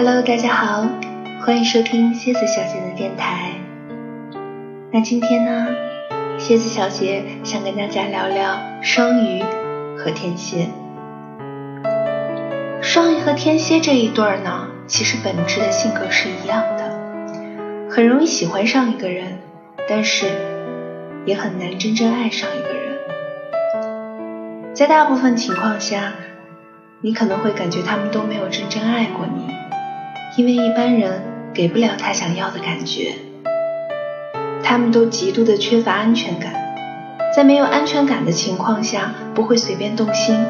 Hello，大家好，欢迎收听蝎子小姐的电台。那今天呢，蝎子小姐想跟大家聊聊双鱼和天蝎。双鱼和天蝎这一对儿呢，其实本质的性格是一样的，很容易喜欢上一个人，但是也很难真正爱上一个人。在大部分情况下，你可能会感觉他们都没有真正爱过你，因为一般人给不了他想要的感觉。他们都极度的缺乏安全感，在没有安全感的情况下，不会随便动心。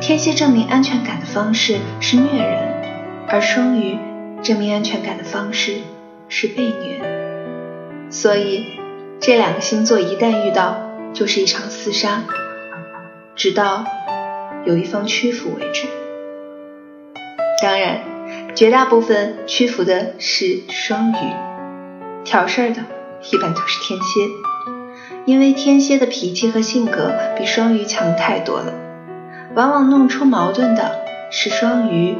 天蝎证明安全感的方式是虐人，而双鱼证明安全感的方式是被虐。所以，这两个星座一旦遇到，就是一场厮杀，直到有一方屈服为止。当然，绝大部分屈服的是双鱼，挑事儿的一般都是天蝎，因为天蝎的脾气和性格比双鱼强太多了。往往弄出矛盾的是双鱼，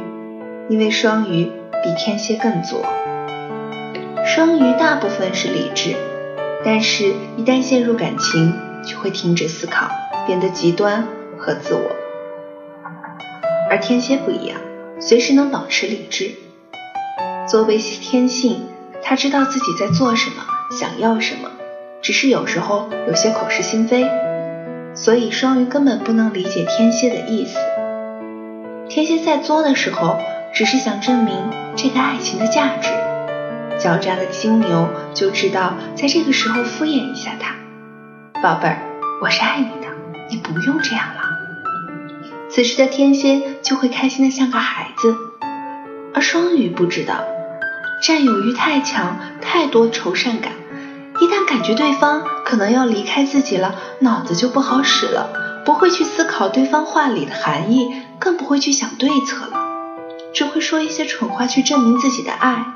因为双鱼比天蝎更作。双鱼大部分是理智，但是一旦陷入感情，就会停止思考，变得极端和自我。而天蝎不一样，随时能保持理智。作为天性，他知道自己在做什么，想要什么，只是有时候有些口是心非。所以双鱼根本不能理解天蝎的意思。天蝎在作的时候，只是想证明这个爱情的价值。狡诈的金牛就知道在这个时候敷衍一下他，宝贝儿，我是爱你的，你不用这样了。此时的天蝎就会开心的像个孩子，而双鱼不知道，占有欲太强，太多愁善感。一旦感觉对方可能要离开自己了，脑子就不好使了，不会去思考对方话里的含义，更不会去想对策了，只会说一些蠢话去证明自己的爱。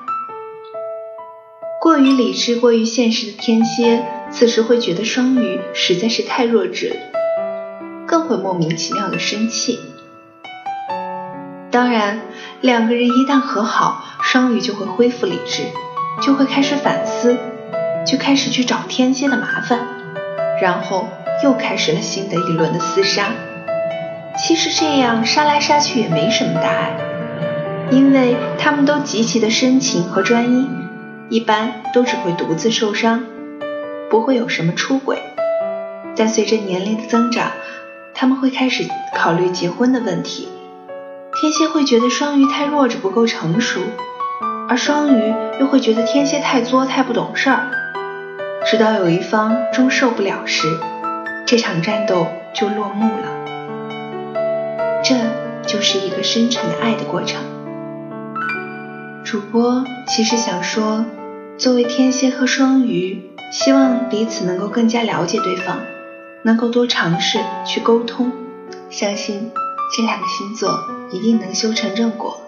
过于理智、过于现实的天蝎，此时会觉得双鱼实在是太弱智，更会莫名其妙的生气。当然，两个人一旦和好，双鱼就会恢复理智，就会开始反思。就开始去找天蝎的麻烦，然后又开始了新的一轮的厮杀。其实这样杀来杀去也没什么大碍，因为他们都极其的深情和专一，一般都只会独自受伤，不会有什么出轨。但随着年龄的增长，他们会开始考虑结婚的问题。天蝎会觉得双鱼太弱智不够成熟，而双鱼又会觉得天蝎太作太不懂事儿。直到有一方终受不了时，这场战斗就落幕了。这就是一个深沉的爱的过程。主播其实想说，作为天蝎和双鱼，希望彼此能够更加了解对方，能够多尝试去沟通，相信这两个星座一定能修成正果。